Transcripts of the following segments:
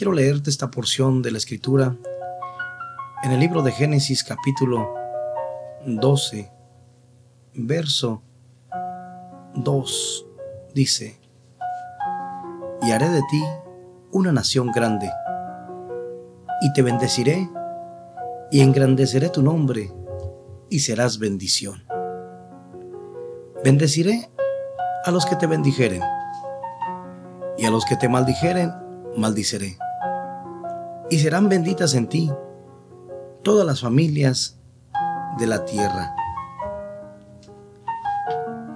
Quiero leerte esta porción de la escritura en el libro de Génesis capítulo 12, verso 2. Dice, y haré de ti una nación grande, y te bendeciré, y engrandeceré tu nombre, y serás bendición. Bendeciré a los que te bendijeren, y a los que te maldijeren, maldiceré. Y serán benditas en ti todas las familias de la tierra.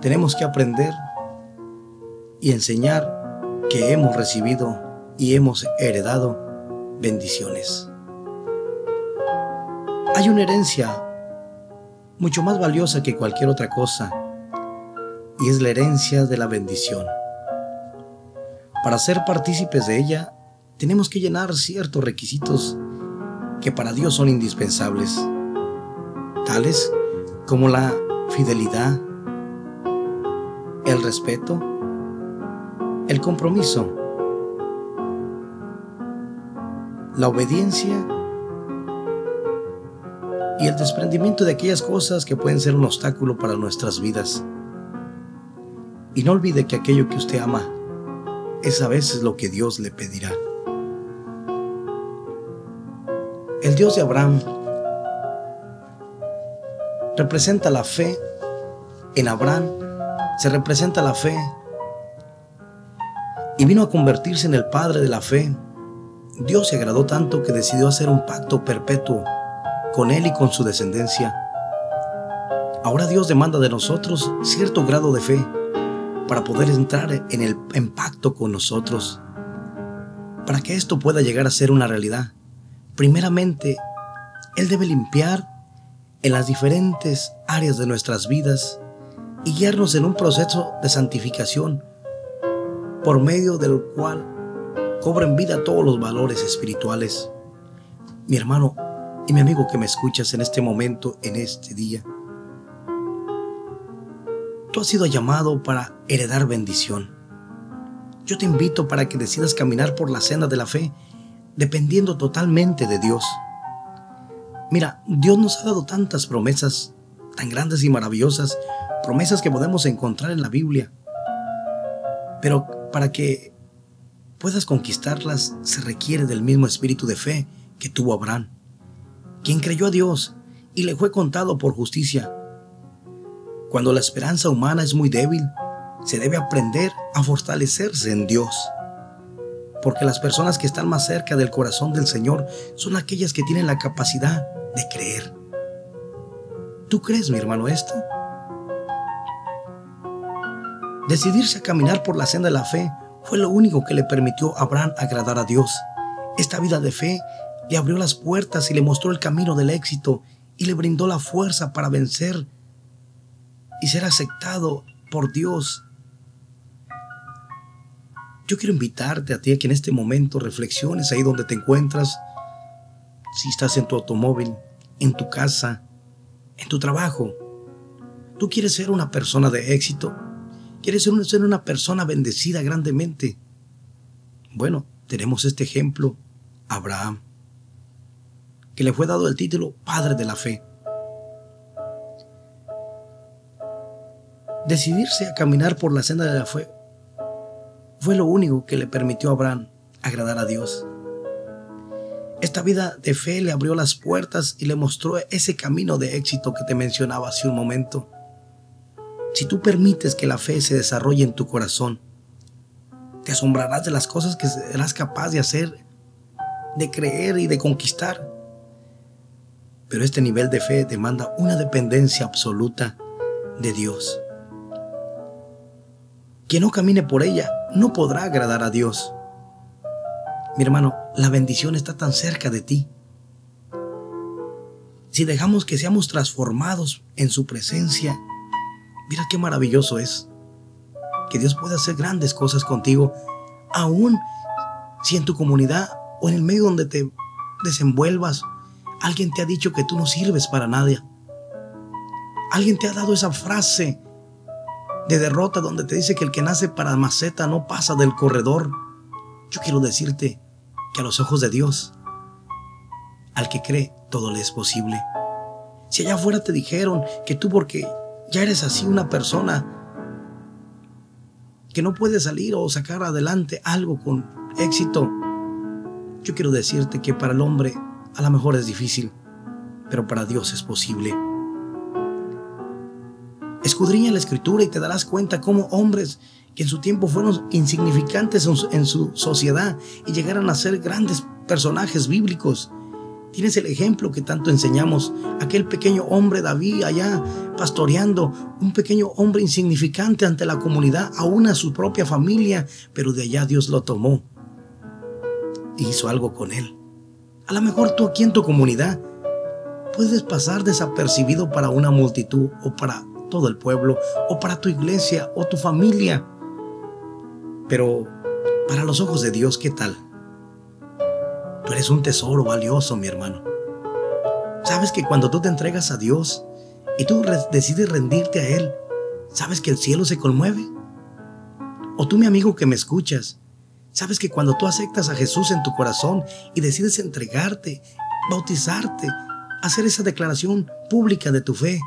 Tenemos que aprender y enseñar que hemos recibido y hemos heredado bendiciones. Hay una herencia mucho más valiosa que cualquier otra cosa y es la herencia de la bendición. Para ser partícipes de ella, tenemos que llenar ciertos requisitos que para Dios son indispensables, tales como la fidelidad, el respeto, el compromiso, la obediencia y el desprendimiento de aquellas cosas que pueden ser un obstáculo para nuestras vidas. Y no olvide que aquello que usted ama es a veces lo que Dios le pedirá. El Dios de Abraham representa la fe. En Abraham se representa la fe. Y vino a convertirse en el padre de la fe. Dios se agradó tanto que decidió hacer un pacto perpetuo con él y con su descendencia. Ahora Dios demanda de nosotros cierto grado de fe para poder entrar en el en pacto con nosotros. Para que esto pueda llegar a ser una realidad, primeramente, Él debe limpiar en las diferentes áreas de nuestras vidas y guiarnos en un proceso de santificación por medio del cual cobren vida todos los valores espirituales. Mi hermano y mi amigo que me escuchas en este momento, en este día, Tú has sido llamado para heredar bendición. Yo te invito para que decidas caminar por la senda de la fe, dependiendo totalmente de Dios. Mira, Dios nos ha dado tantas promesas, tan grandes y maravillosas, promesas que podemos encontrar en la Biblia. Pero para que puedas conquistarlas se requiere del mismo espíritu de fe que tuvo Abraham, quien creyó a Dios y le fue contado por justicia. Cuando la esperanza humana es muy débil, se debe aprender a fortalecerse en Dios. Porque las personas que están más cerca del corazón del Señor son aquellas que tienen la capacidad de creer. ¿Tú crees, mi hermano, esto? Decidirse a caminar por la senda de la fe fue lo único que le permitió a Abraham agradar a Dios. Esta vida de fe le abrió las puertas y le mostró el camino del éxito y le brindó la fuerza para vencer y ser aceptado por Dios. Yo quiero invitarte a ti a que en este momento reflexiones ahí donde te encuentras, si estás en tu automóvil, en tu casa, en tu trabajo. Tú quieres ser una persona de éxito, quieres ser una persona bendecida grandemente. Bueno, tenemos este ejemplo, Abraham, que le fue dado el título Padre de la Fe. Decidirse a caminar por la senda de la fe fue lo único que le permitió a Abraham agradar a Dios. Esta vida de fe le abrió las puertas y le mostró ese camino de éxito que te mencionaba hace un momento. Si tú permites que la fe se desarrolle en tu corazón, te asombrarás de las cosas que serás capaz de hacer, de creer y de conquistar. Pero este nivel de fe demanda una dependencia absoluta de Dios. Quien no camine por ella no podrá agradar a Dios. Mi hermano, la bendición está tan cerca de ti. Si dejamos que seamos transformados en su presencia, mira qué maravilloso es. Que Dios pueda hacer grandes cosas contigo, aun si en tu comunidad o en el medio donde te desenvuelvas, alguien te ha dicho que tú no sirves para nadie. Alguien te ha dado esa frase de derrota donde te dice que el que nace para maceta no pasa del corredor. Yo quiero decirte que a los ojos de Dios, al que cree, todo le es posible. Si allá afuera te dijeron que tú porque ya eres así una persona que no puede salir o sacar adelante algo con éxito, yo quiero decirte que para el hombre a lo mejor es difícil, pero para Dios es posible. Escudriña la escritura y te darás cuenta cómo hombres que en su tiempo fueron insignificantes en su sociedad y llegaron a ser grandes personajes bíblicos. Tienes el ejemplo que tanto enseñamos, aquel pequeño hombre David allá pastoreando, un pequeño hombre insignificante ante la comunidad, aún a su propia familia, pero de allá Dios lo tomó y hizo algo con él. A lo mejor tú aquí en tu comunidad puedes pasar desapercibido para una multitud o para todo el pueblo o para tu iglesia o tu familia. Pero para los ojos de Dios, ¿qué tal? Tú eres un tesoro valioso, mi hermano. Sabes que cuando tú te entregas a Dios y tú decides rendirte a Él, ¿sabes que el cielo se conmueve? O tú, mi amigo que me escuchas, ¿sabes que cuando tú aceptas a Jesús en tu corazón y decides entregarte, bautizarte, hacer esa declaración pública de tu fe,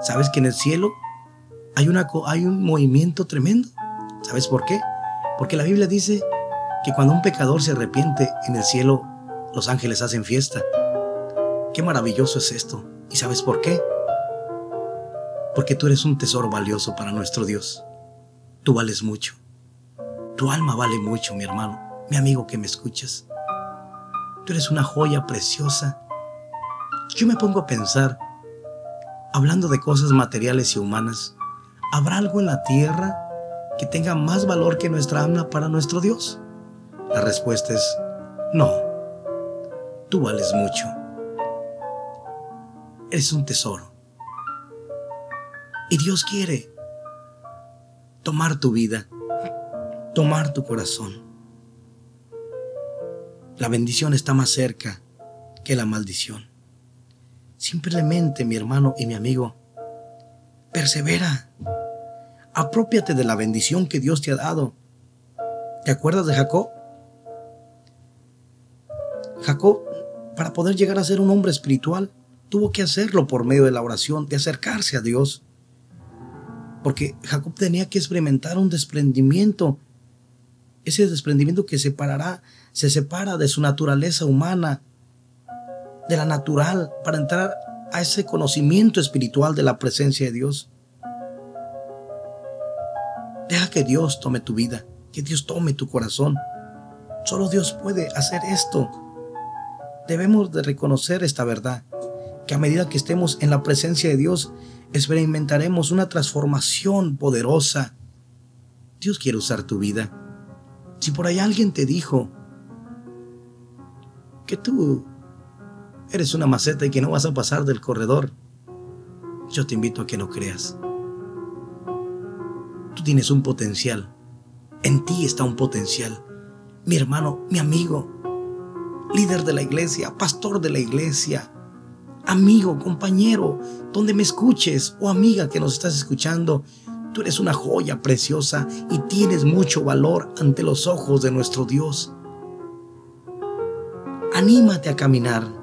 ¿sabes que en el cielo hay, una, hay un movimiento tremendo? ¿Sabes por qué? Porque la Biblia dice que cuando un pecador se arrepiente en el cielo, los ángeles hacen fiesta. Qué maravilloso es esto. ¿Y sabes por qué? Porque tú eres un tesoro valioso para nuestro Dios. Tú vales mucho. Tu alma vale mucho, mi hermano, mi amigo que me escuchas. Tú eres una joya preciosa. Yo me pongo a pensar, hablando de cosas materiales y humanas, ¿habrá algo en la tierra que tenga más valor que nuestra alma para nuestro Dios? La respuesta es no. Tú vales mucho. Eres un tesoro. Y Dios quiere tomar tu vida, tomar tu corazón. La bendición está más cerca que la maldición. Simplemente, mi hermano y mi amigo, persevera. Apropiate de la bendición que Dios te ha dado. ¿Te acuerdas de Jacob? Jacob, para poder llegar a ser un hombre espiritual, tuvo que hacerlo por medio de la oración, de acercarse a Dios. Porque Jacob tenía que experimentar un desprendimiento, ese desprendimiento que separará, se separa de su naturaleza humana, de la natural, para entrar a ese conocimiento espiritual de la presencia de Dios. Deja que Dios tome tu vida, que Dios tome tu corazón. Solo Dios puede hacer esto. Debemos de reconocer esta verdad, que a medida que estemos en la presencia de Dios, experimentaremos una transformación poderosa. Dios quiere usar tu vida. Si por ahí alguien te dijo que tú eres una maceta y que no vas a pasar del corredor, yo te invito a que no creas. Tú tienes un potencial. En ti está un potencial. Mi hermano, mi amigo, líder de la iglesia, pastor de la iglesia, amigo, compañero, donde me escuches o amiga que nos estás escuchando, tú eres una joya preciosa y tienes mucho valor ante los ojos de nuestro Dios. Anímate a caminar.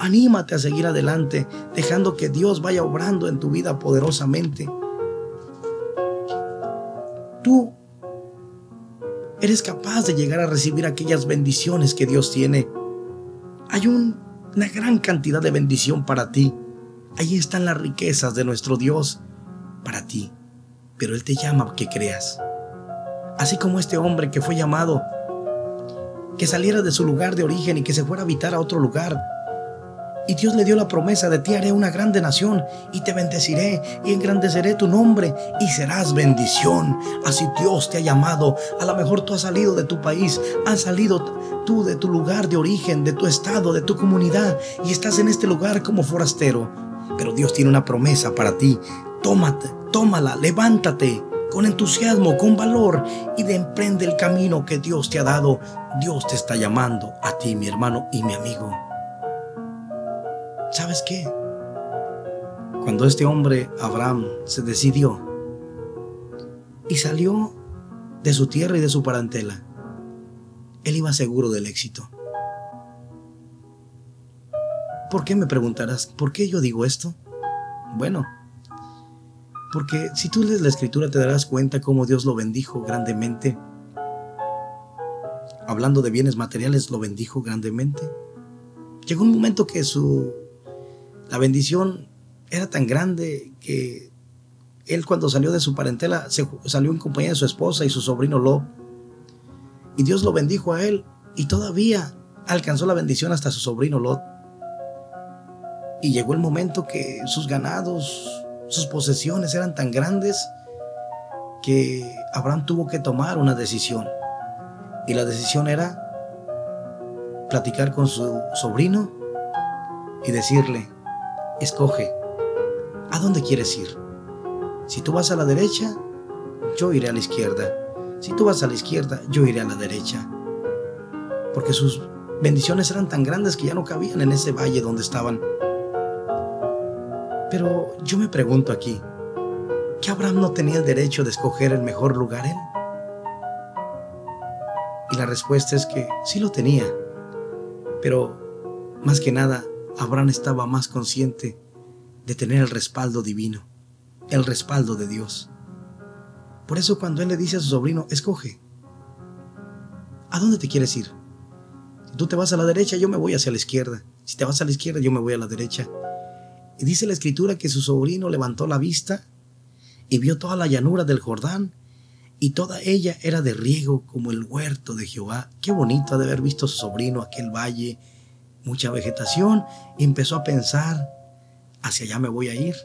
Anímate a seguir adelante, dejando que Dios vaya obrando en tu vida poderosamente. Tú eres capaz de llegar a recibir aquellas bendiciones que Dios tiene. Hay una gran cantidad de bendición para ti. Ahí están las riquezas de nuestro Dios para ti. Pero Él te llama que creas. Así como este hombre que fue llamado, que saliera de su lugar de origen y que se fuera a habitar a otro lugar y Dios le dio la promesa, de ti haré una grande nación y te bendeciré y engrandeceré tu nombre y serás bendición. Así Dios te ha llamado. A lo mejor tú has salido de tu país, has salido tú de tu lugar de origen, de tu estado, de tu comunidad y estás en este lugar como forastero. Pero Dios tiene una promesa para ti. Tómate, tómala, levántate con entusiasmo, con valor y de emprende el camino que Dios te ha dado. Dios te está llamando a ti, mi hermano y mi amigo. ¿Sabes qué? Cuando este hombre, Abraham, se decidió y salió de su tierra y de su parentela, él iba seguro del éxito. ¿Por qué me preguntarás? ¿Por qué yo digo esto? Bueno, porque si tú lees la escritura te darás cuenta cómo Dios lo bendijo grandemente. Hablando de bienes materiales, lo bendijo grandemente. Llegó un momento que su la bendición era tan grande que él cuando salió de su parentela se, salió en compañía de su esposa y su sobrino Lob. Y Dios lo bendijo a él y todavía alcanzó la bendición hasta su sobrino Lot. Y llegó el momento que sus ganados, sus posesiones eran tan grandes que Abraham tuvo que tomar una decisión. Y la decisión era platicar con su sobrino y decirle, escoge, ¿a dónde quieres ir? Si tú vas a la derecha, yo iré a la izquierda. Si tú vas a la izquierda, yo iré a la derecha. Porque sus bendiciones eran tan grandes que ya no cabían en ese valle donde estaban. Pero yo me pregunto aquí, ¿que Abraham no tenía el derecho de escoger el mejor lugar él? Y la respuesta es que sí lo tenía, pero más que nada, Abraham estaba más consciente de tener el respaldo divino, el respaldo de Dios. Por eso cuando él le dice a su sobrino, escoge, ¿a dónde te quieres ir? Si tú te vas a la derecha, yo me voy hacia la izquierda. Si te vas a la izquierda, yo me voy a la derecha. Y dice la escritura que su sobrino levantó la vista y vio toda la llanura del Jordán y toda ella era de riego como el huerto de Jehová. Qué bonito de haber visto su sobrino aquel valle, mucha vegetación, y empezó a pensar, hacia allá me voy a ir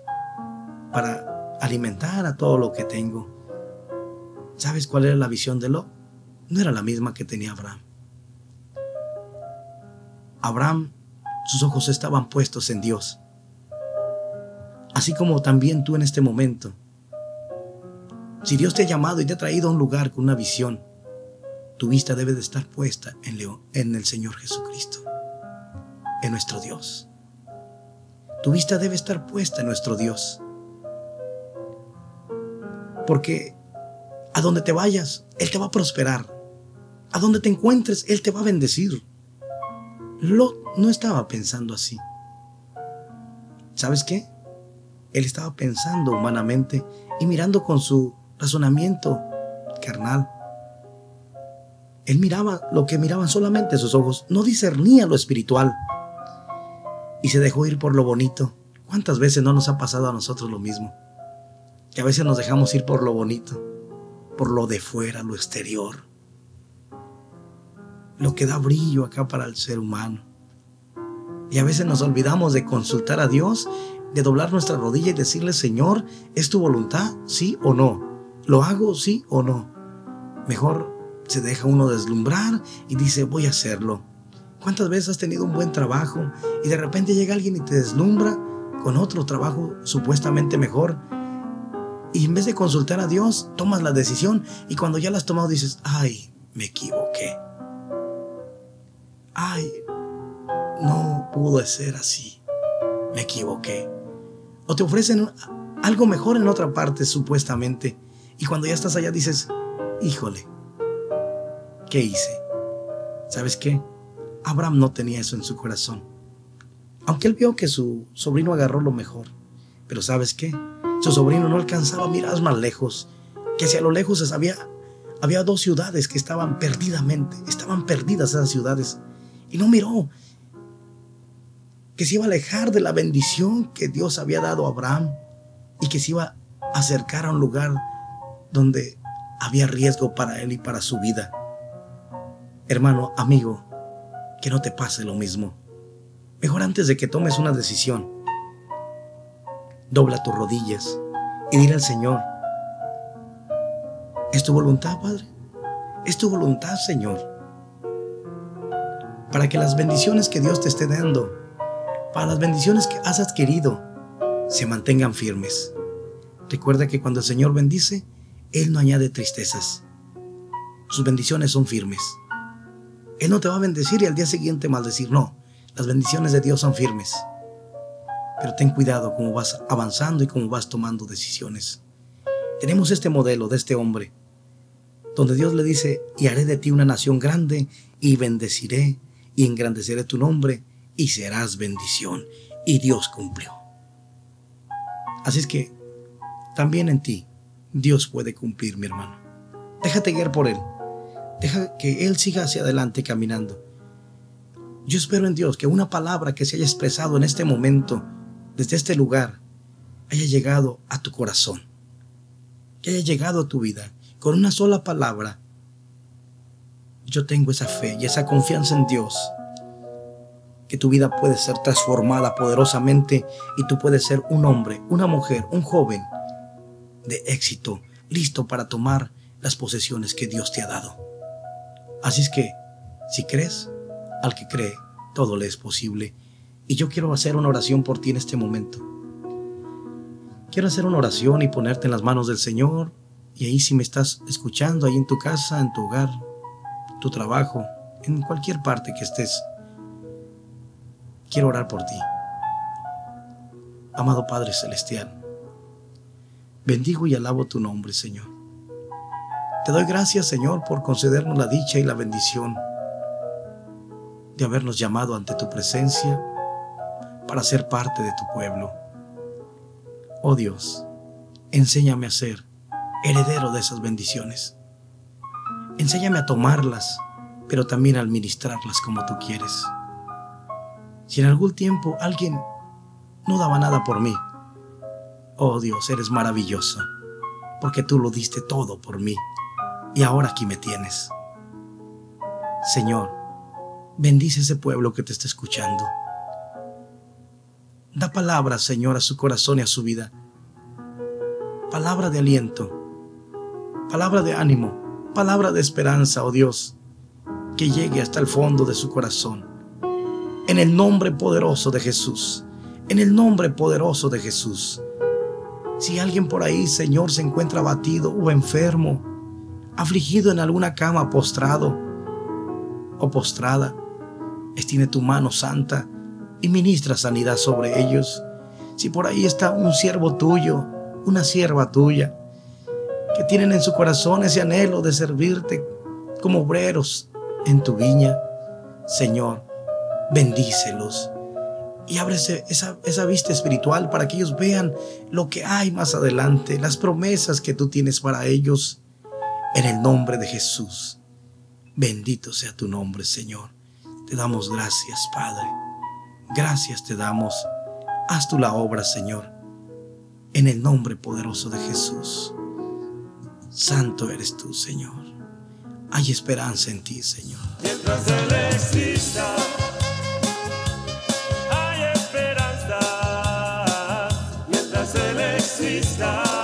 para alimentar a todo lo que tengo. ¿Sabes cuál era la visión de Lot? No era la misma que tenía Abraham. Abraham, sus ojos estaban puestos en Dios así como también tú en este momento. Si Dios te ha llamado y te ha traído a un lugar con una visión, tu vista debe de estar puesta en, en el Señor Jesucristo, nuestro Dios. Tu vista debe estar puesta en nuestro Dios. Porque a donde te vayas, Él te va a prosperar. A donde te encuentres, Él te va a bendecir. Lot no estaba pensando así. ¿Sabes qué? Él estaba pensando humanamente y mirando con su razonamiento carnal. Él miraba lo que miraban solamente sus ojos, no discernía lo espiritual y se dejó ir por lo bonito. ¿Cuántas veces no nos ha pasado a nosotros lo mismo? Que a veces nos dejamos ir por lo bonito, por lo de fuera, lo exterior, lo que da brillo acá para el ser humano. Y a veces nos olvidamos de consultar a Dios de doblar nuestra rodilla y decirle, Señor, ¿es tu voluntad? ¿Sí o no? ¿Lo hago? ¿Sí o no? Mejor se deja uno deslumbrar y dice, voy a hacerlo. ¿Cuántas veces has tenido un buen trabajo y de repente llega alguien y te deslumbra con otro trabajo supuestamente mejor? Y en vez de consultar a Dios, tomas la decisión y cuando ya la has tomado dices, ay, me equivoqué. Ay, no pudo ser así. Me equivoqué. O te ofrecen algo mejor en otra parte, supuestamente. Y cuando ya estás allá dices, híjole, ¿qué hice? ¿Sabes qué? Abraham no tenía eso en su corazón. Aunque él vio que su sobrino agarró lo mejor. Pero ¿sabes qué? Su sobrino no alcanzaba a mirar más lejos. Que hacia lo lejos había, había dos ciudades que estaban perdidamente, estaban perdidas esas ciudades. Y no miró que se iba a alejar de la bendición que Dios había dado a Abraham y que se iba a acercar a un lugar donde había riesgo para él y para su vida. Hermano, amigo, que no te pase lo mismo. Mejor antes de que tomes una decisión, dobla tus rodillas y dile al Señor, ¿es tu voluntad, Padre? ¿Es tu voluntad, Señor? Para que las bendiciones que Dios te esté dando para las bendiciones que has adquirido se mantengan firmes. Recuerda que cuando el Señor bendice, Él no añade tristezas. Sus bendiciones son firmes. Él no te va a bendecir y al día siguiente maldecir. No, las bendiciones de Dios son firmes. Pero ten cuidado cómo vas avanzando y cómo vas tomando decisiones. Tenemos este modelo de este hombre donde Dios le dice, y haré de ti una nación grande, y bendeciré, y engrandeceré tu nombre, y serás bendición. Y Dios cumplió. Así es que también en ti Dios puede cumplir, mi hermano. Déjate guiar por Él. Deja que Él siga hacia adelante caminando. Yo espero en Dios que una palabra que se haya expresado en este momento, desde este lugar, haya llegado a tu corazón, que haya llegado a tu vida. Con una sola palabra, yo tengo esa fe y esa confianza en Dios, que tu vida puede ser transformada poderosamente y tú puedes ser un hombre, una mujer, un joven de éxito, listo para tomar las posesiones que Dios te ha dado. Así es que, si crees, al que cree, todo le es posible. Y yo quiero hacer una oración por ti en este momento. Quiero hacer una oración y ponerte en las manos del Señor. Y ahí si me estás escuchando, ahí en tu casa, en tu hogar, tu trabajo, en cualquier parte que estés, quiero orar por ti. Amado Padre Celestial, bendigo y alabo tu nombre, Señor. Te doy gracias, Señor, por concedernos la dicha y la bendición de habernos llamado ante tu presencia para ser parte de tu pueblo. Oh Dios, enséñame a ser heredero de esas bendiciones. Enséñame a tomarlas, pero también a administrarlas como tú quieres. Si en algún tiempo alguien no daba nada por mí, oh Dios, eres maravilloso, porque tú lo diste todo por mí y ahora aquí me tienes. Señor, bendice ese pueblo que te está escuchando. Da palabras, Señor, a su corazón y a su vida. Palabra de aliento, palabra de ánimo, palabra de esperanza, oh Dios, que llegue hasta el fondo de su corazón. En el nombre poderoso de Jesús, en el nombre poderoso de Jesús. Si alguien por ahí, Señor, se encuentra abatido o enfermo, afligido en alguna cama postrado o postrada, extiende tu mano santa y ministra sanidad sobre ellos. Si por ahí está un siervo tuyo, una sierva tuya, que tienen en su corazón ese anhelo de servirte como obreros en tu viña, Señor, bendícelos y abre esa, esa vista espiritual para que ellos vean lo que hay más adelante, las promesas que tú tienes para ellos. En el nombre de Jesús. Bendito sea tu nombre, Señor. Te damos gracias, Padre. Gracias te damos. Haz tú la obra, Señor. En el nombre poderoso de Jesús. Santo eres tú, Señor. Hay esperanza en ti, Señor. Mientras Él exista, hay esperanza. Mientras Él exista.